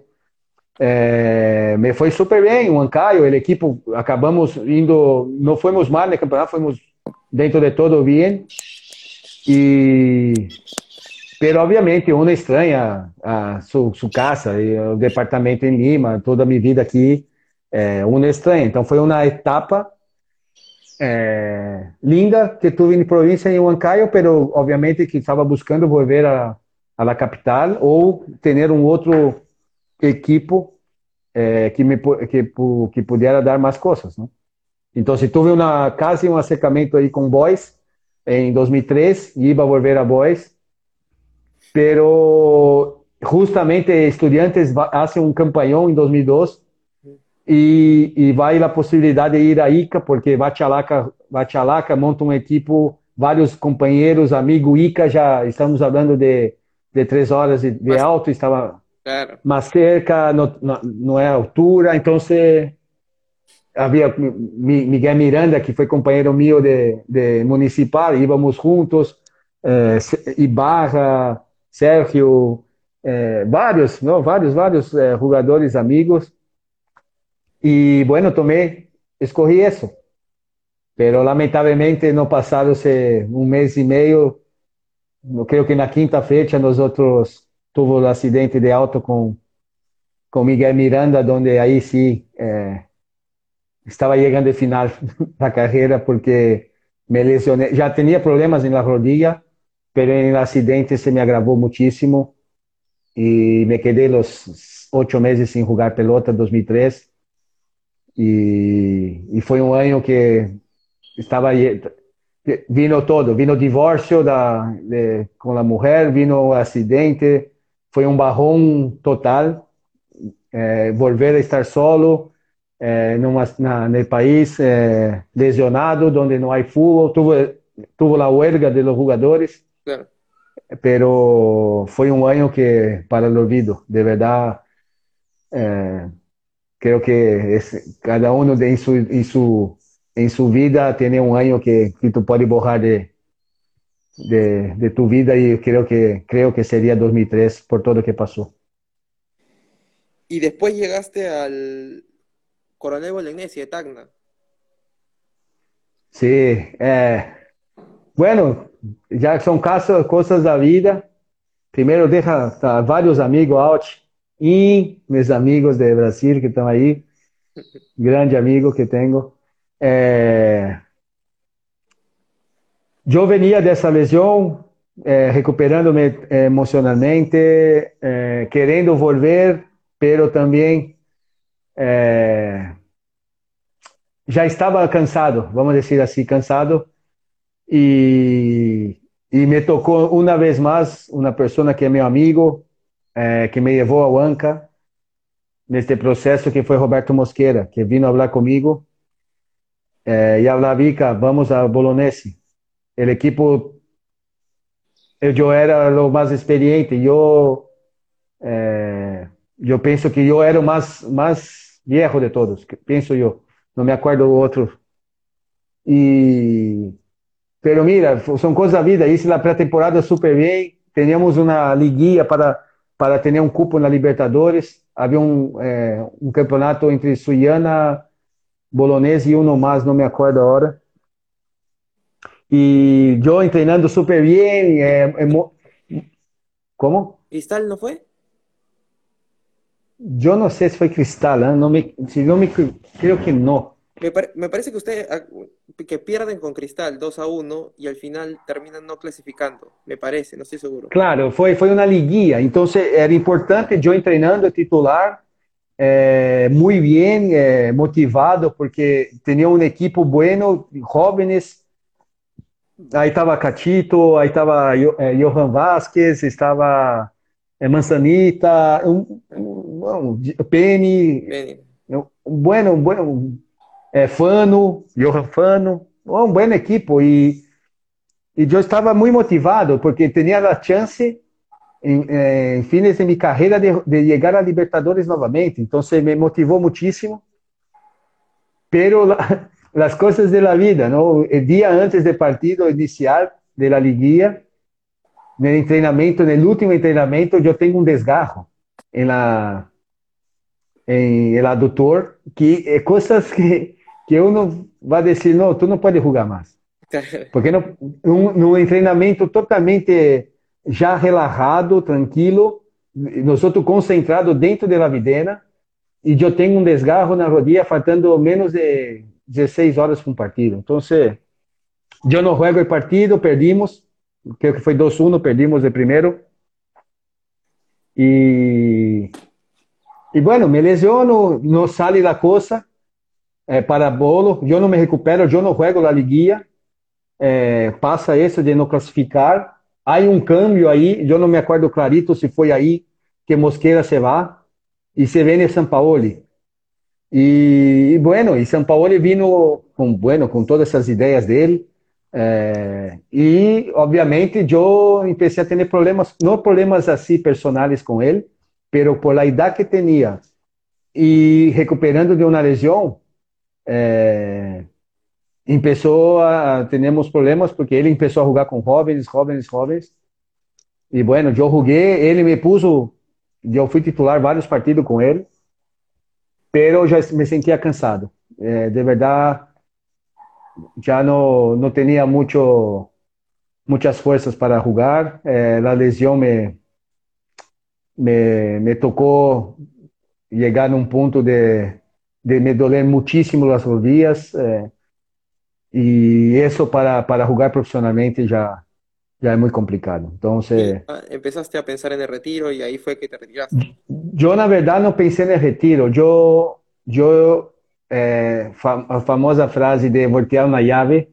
é, me foi super bem, o Ancaio, o equipo, acabamos indo, não fomos mal no campeonato, fomos dentro de todo bem. E, pero obviamente uno estranha a sua, casa, e o departamento em Lima, toda a minha vida aqui, é, uno estranha. Então foi uma etapa é, linda que tive em província em Huancayo, pero obviamente que estava buscando voltar a, a la capital ou ter um outro equipo eh, que, me, que, que pudiera dar más cosas, ¿no? Entonces tuve una, casi un acercamiento ahí con Boys en 2003, iba a volver a Boys, pero justamente Estudiantes hace un campañón en 2002 y, y va a la posibilidad de ir a Ica, porque Bachalaca, Bachalaca monta un equipo, varios compañeros, amigo Ica, ya estamos hablando de, de tres horas de, de alto, estaba Claro. Más cerca, no, no, no, es altura. Entonces, había Miguel Miranda, que fue compañero mío de, de municipal, íbamos juntos, eh, Ibarra, Sergio, eh, varios, ¿no? Varios, varios eh, jugadores amigos. Y bueno, tomé, escogí eso. Pero lamentablemente no pasaron un mes y medio, no creo que en la quinta fecha nosotros tuvo o acidente de auto com com Miguel Miranda, onde aí sim eh, chegando ao final <laughs> da carreira porque me lesioné. Já tinha problemas na rodilla, mas no acidente se me agravou muitíssimo e me quedei os oito meses sem jogar pelota, 2003. E, e foi um ano que estava vino todo, vino divórcio da de, com a mulher, vino o acidente, foi um barrão total. É, volver a estar solo é, numa, na, no país é, lesionado, onde não há futebol, tuvo, tuvo a huelga de los jugadores. pero fue un año que para el olvido, de verdad, eh, creo que es, cada uno de, en, su, en, su, en su vida tiene un año que, que tú puedes borrar de, de, de, tu vida y creo que, creo que sería 2003 por todo lo que pasó. Y después llegaste al Coronel Bolognesi de Tacna. Sí, eh, bueno, ya son casos, cosas da vida. Primeiro, deixa tá, vários amigos out e meus amigos de Brasil que estão aí. Grande amigo que tenho. É... Eu venia dessa lesão, é, recuperando-me emocionalmente, é, querendo volver, pero também é, já estava cansado, vamos dizer assim, cansado e, e me tocou uma vez mais uma pessoa que é meu amigo, é, que me levou ao ANCA neste processo, que foi Roberto Mosqueira, que vino falar comigo é, e falar, Vika, vamos a Bolognese. O equipo, eu era o mais experiente, eu, é, eu penso que eu era o mais, mais viejo de todos, penso eu, não me acordo o outro. E Pero mira, son cosas da vida. Hice la pretemporada super bien. Teníamos una liguilla para, para tener un cupo en la Libertadores. Había un, eh, un campeonato entre Suiana, Bolognese y uno más, no me acuerdo ahora. Y yo entrenando súper bien. Eh, ¿Cómo? ¿Cristal no fue? Yo no sé si fue Cristal, ¿eh? no me, si no me, creo que no. Me, pare me, parece que ustedes ah, que pierden con Cristal 2 a 1 y al final terminan no clasificando. Me parece, no estoy seguro. Claro, foi, foi uma liguilla. Entonces era importante eu treinando titular, eh, muy bien, eh, motivado, porque tenía un equipo bueno, jóvenes. Aí estava Catito, aí estava eh, Johan Vázquez, estava eh, Manzanita, um, um, um, Penny. Penny. Bueno, bueno, é, Fano, Johan Fano, um bom equipo e e eu estava muito motivado porque tinha a chance em, em fines minha carreira de, de chegar a Libertadores novamente. Então, me motivou muitíssimo. Pero la, <laughs> las cosas de vida, ¿no? Día antes del partido inicial de el entrenamiento, en el último entrenamiento, yo tengo un desgarro en la en el aductor, que é coisas que que uno va a decir, no, tú no puedes jugar más. <laughs> Porque no, un entrenamiento totalmente já relajado, tranquilo, nosotros concentrados dentro de la videna, e eu tenho um desgarro na rodilha faltando menos de 16 horas para um partido. Então, eu não juego o partido, perdimos, creo que foi 2-1, perdimos de primeiro. E, e bueno, me lesiono, não sale da coisa, é, para bolo, eu não me recupero, eu não juego a liguilla, é, passa isso de não classificar, há um câmbio aí, eu não me acordo clarito se foi aí que Mosqueira se vá, e se vem São Paulo. E, e, bueno, e São Paulo vindo com, bueno, com todas essas ideias dele, é, e obviamente eu comecei a ter problemas, não problemas assim personais com ele, pero por la idade que tinha e recuperando de uma lesão, é, começou a temos problemas porque ele começou a jogar com jovens, jovens, jovens. E bueno, eu joguei, ele me puso, eu fui titular vários partidos com ele, pero já me sentia cansado. É, de verdade, já não não tinha muito muitas forças para jogar. É, a lesão me me, me tocou chegar num ponto de de me doler muchísimo las rodillas eh, y eso para, para jugar profesionalmente ya, ya es muy complicado. Entonces, ah, empezaste a pensar en el retiro y ahí fue que te retiraste. Yo la verdad no pensé en el retiro. Yo, yo eh, a famosa frase de voltear una llave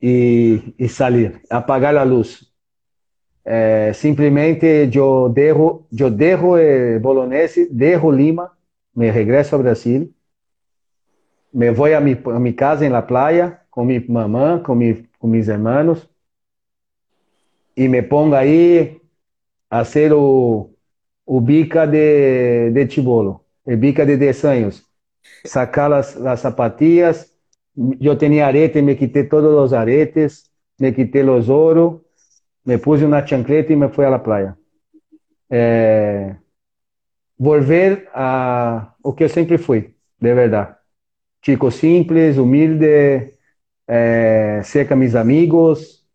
y, y salir, apagar la luz. Eh, simplesmente eu derro, eu derro eh, Bolognese, derro Lima, me regresso ao Brasil, me vou a mi, a mi casa la playa com minha mamã, com, mi, com mis hermanos y me ponga ahí a hacer o, o bica de, de chibolo, el bica de 10 años. Sacar las, las zapatillas, yo tenía arete, me quité todos los aretes, me quité los oro, me puse una chancleta y me fui a la playa. É, volver a o que eu sempre fui, de verdade. Chico simples, humilde, é, cerca mis amigos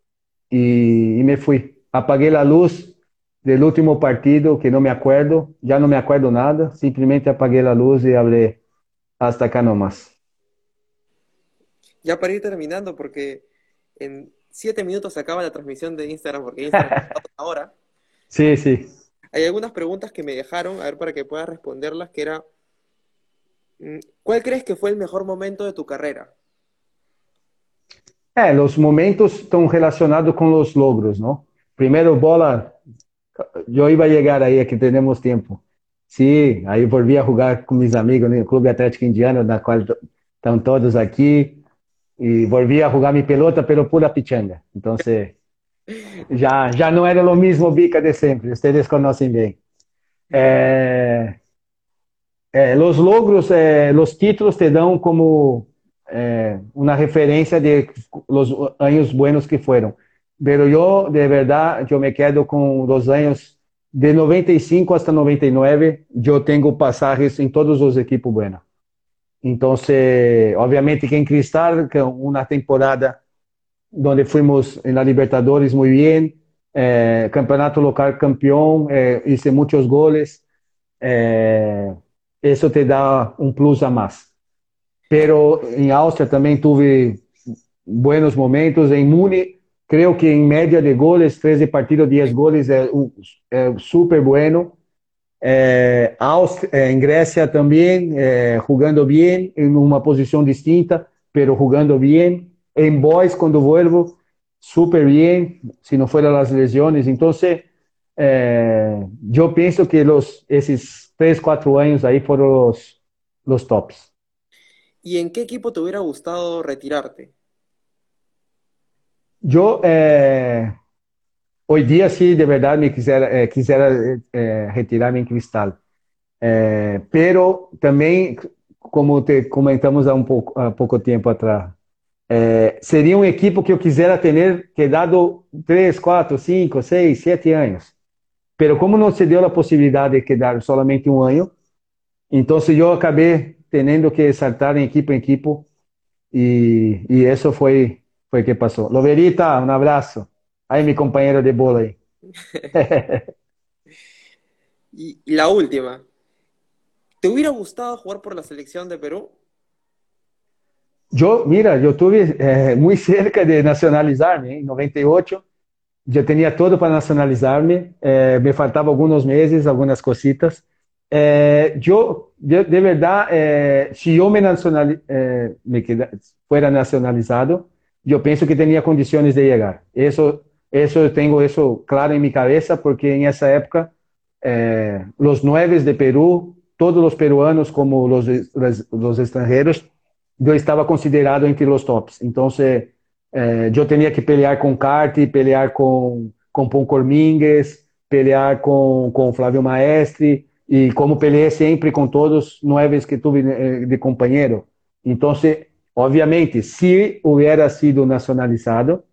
e, e me fui. Apaguei a luz do último partido, que não me acordo, já não me acordo nada, simplesmente apaguei a luz e hablé hasta acá nomás. Ya para ir terminando, porque en siete minutos se acaba la transmisión de Instagram, porque Instagram <laughs> está ahora. Sí, sí. Hay algunas preguntas que me dejaron, a ver para que puedas responderlas, que era, mm, ¿cuál crees que fue el mejor momento de tu carrera? É, os momentos estão relacionados com os logros, não? Primeiro bola, eu ia chegar aí, aqui temos tempo. Sim, aí volvi a jogar com meus amigos no Clube Atlético Indiano, na qual estão todos aqui, e volvi a jogar minha pelota pelo pura pichanga. Então, ya, ya no era lo mismo Bica de siempre, ustedes conocen bien. Eh, eh, los logros, eh, los títulos te dan como una referencia de los años buenos que fueron. Pero yo, de verdad, yo me quedo con los años de 95 hasta 99, yo tengo pasajes en todos los equipos buenos. Entonces, obviamente que en Cristal, que una temporada donde fuimos en la Libertadores muy bien, eh, campeonato local campeón, eh, hice muchos goles, eh, te da un plus a más. Pero en Austria también tuve buenos momentos, en Muni creo que en media de goles, 13 partidos, 10 goles, es, es súper bueno. Eh, Austria, en Grecia también, eh, jugando bien, en una posición distinta, pero jugando bien. En Boys, cuando vuelvo, súper bien, si no fueran las lesiones. Entonces, eh, yo pienso que los, esos tres, cuatro años ahí fueron los, los tops. ¿Y en qué equipo te hubiera gustado retirarte? Yo, eh, hoy día sí, de verdad me quisiera, eh, quisiera eh, retirarme en Cristal. Eh, pero también, como te comentamos há um pouco, há pouco tempo atrás, é, seria um equipo que eu quisera ter quedado 3, 4, 5, 6, 7 anos. Pero como não se deu a possibilidade de quedar solamente um ano, então eu acabei tendo que saltar em equipo em equipo e, e isso foi foi que passou. Loverita, um abraço. Aí, meu companheiro de bola aí. <laughs> e a última. ¿Te hubiera gustado jugar por la selección de Perú? Yo, mira, yo estuve eh, muy cerca de nacionalizarme, en 98, yo tenía todo para nacionalizarme, eh, me faltaban algunos meses, algunas cositas. Eh, yo, yo, de verdad, eh, si yo me, nacional, eh, me queda, fuera nacionalizado, yo pienso que tenía condiciones de llegar. Eso, eso tengo eso claro en mi cabeza, porque en esa época eh, los nueve de Perú, todos los peruanos como los, los, los extranjeros, eu estava considerado entre os tops. Então, eh, eu tinha que pelear com Carti, pelear com, com Pon Cormingues, pelear com, com Flávio Maestre, e como peleei sempre com todos nueve que tive eh, de companheiro. Então, obviamente, se hubiera sido nacionalizado,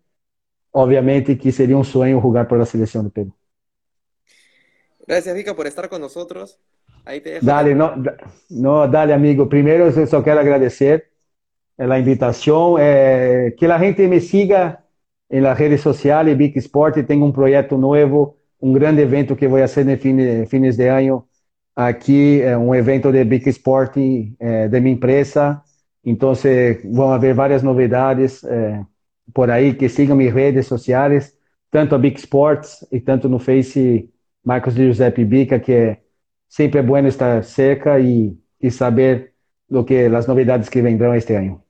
obviamente que seria um sonho jogar pela seleção do Peru. Gracias, Vika, por estar con nosotros. Ahí te dejo. Dale, no, no, dale, amigo. Primero, eu só quero agradecer la invitación, eh, que la gente me siga en las redes sociales, Big Sport, tengo un proyecto nuevo, un gran evento que voy a hacer en fin, fines de año, aquí, eh, un evento de Big Sport eh, de mi empresa, entonces van a haber varias novedades eh, por ahí, que sigan mis redes sociales, tanto a Big Sports y tanto no Face Marcos de Giuseppe Bica, que siempre es bueno estar cerca y, y saber lo que las novedades que vendrán este año.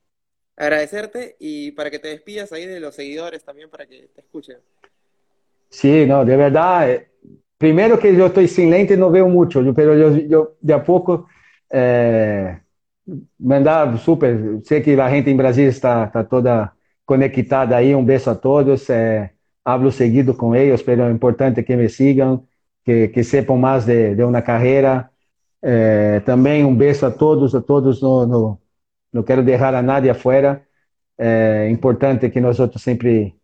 agradecerte y para que te despidas ahí de los seguidores también para que te escuchen. Sí, no, de verdad. Eh, primero que yo estoy sin lente no veo mucho, pero yo, yo de a poco eh, mandar súper. Sé que la gente en Brasil está, está toda conectada ahí. Un beso a todos. Eh, hablo seguido con ellos, pero es importante que me sigan, que, que sepan más de, de una carrera. Eh, también un beso a todos, a todos, no, no, no quiero dejar a nadie afuera. É importante que nós outros sempre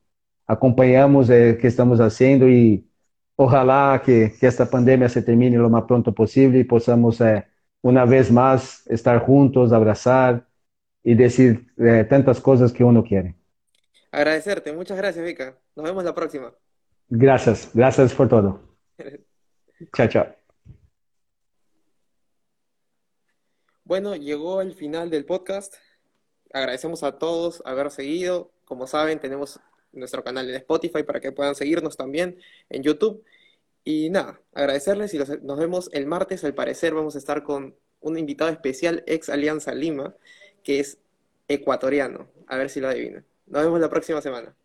acompanhamos o que estamos fazendo e ojalá que, que esta pandemia se termine lo mais pronto possível e possamos, eh, uma vez mais, estar juntos, abraçar e dizer eh, tantas coisas que uno quer. Agradecerte, muchas gracias, Vika. Nos vemos la próxima. Gracias, gracias por todo. <laughs> chao, chao. Bueno, llegó el final del podcast. Agradecemos a todos haber seguido. Como saben, tenemos nuestro canal en Spotify para que puedan seguirnos también en YouTube. Y nada, agradecerles y nos vemos el martes. Al parecer vamos a estar con un invitado especial, ex Alianza Lima, que es ecuatoriano. A ver si lo adivinan. Nos vemos la próxima semana.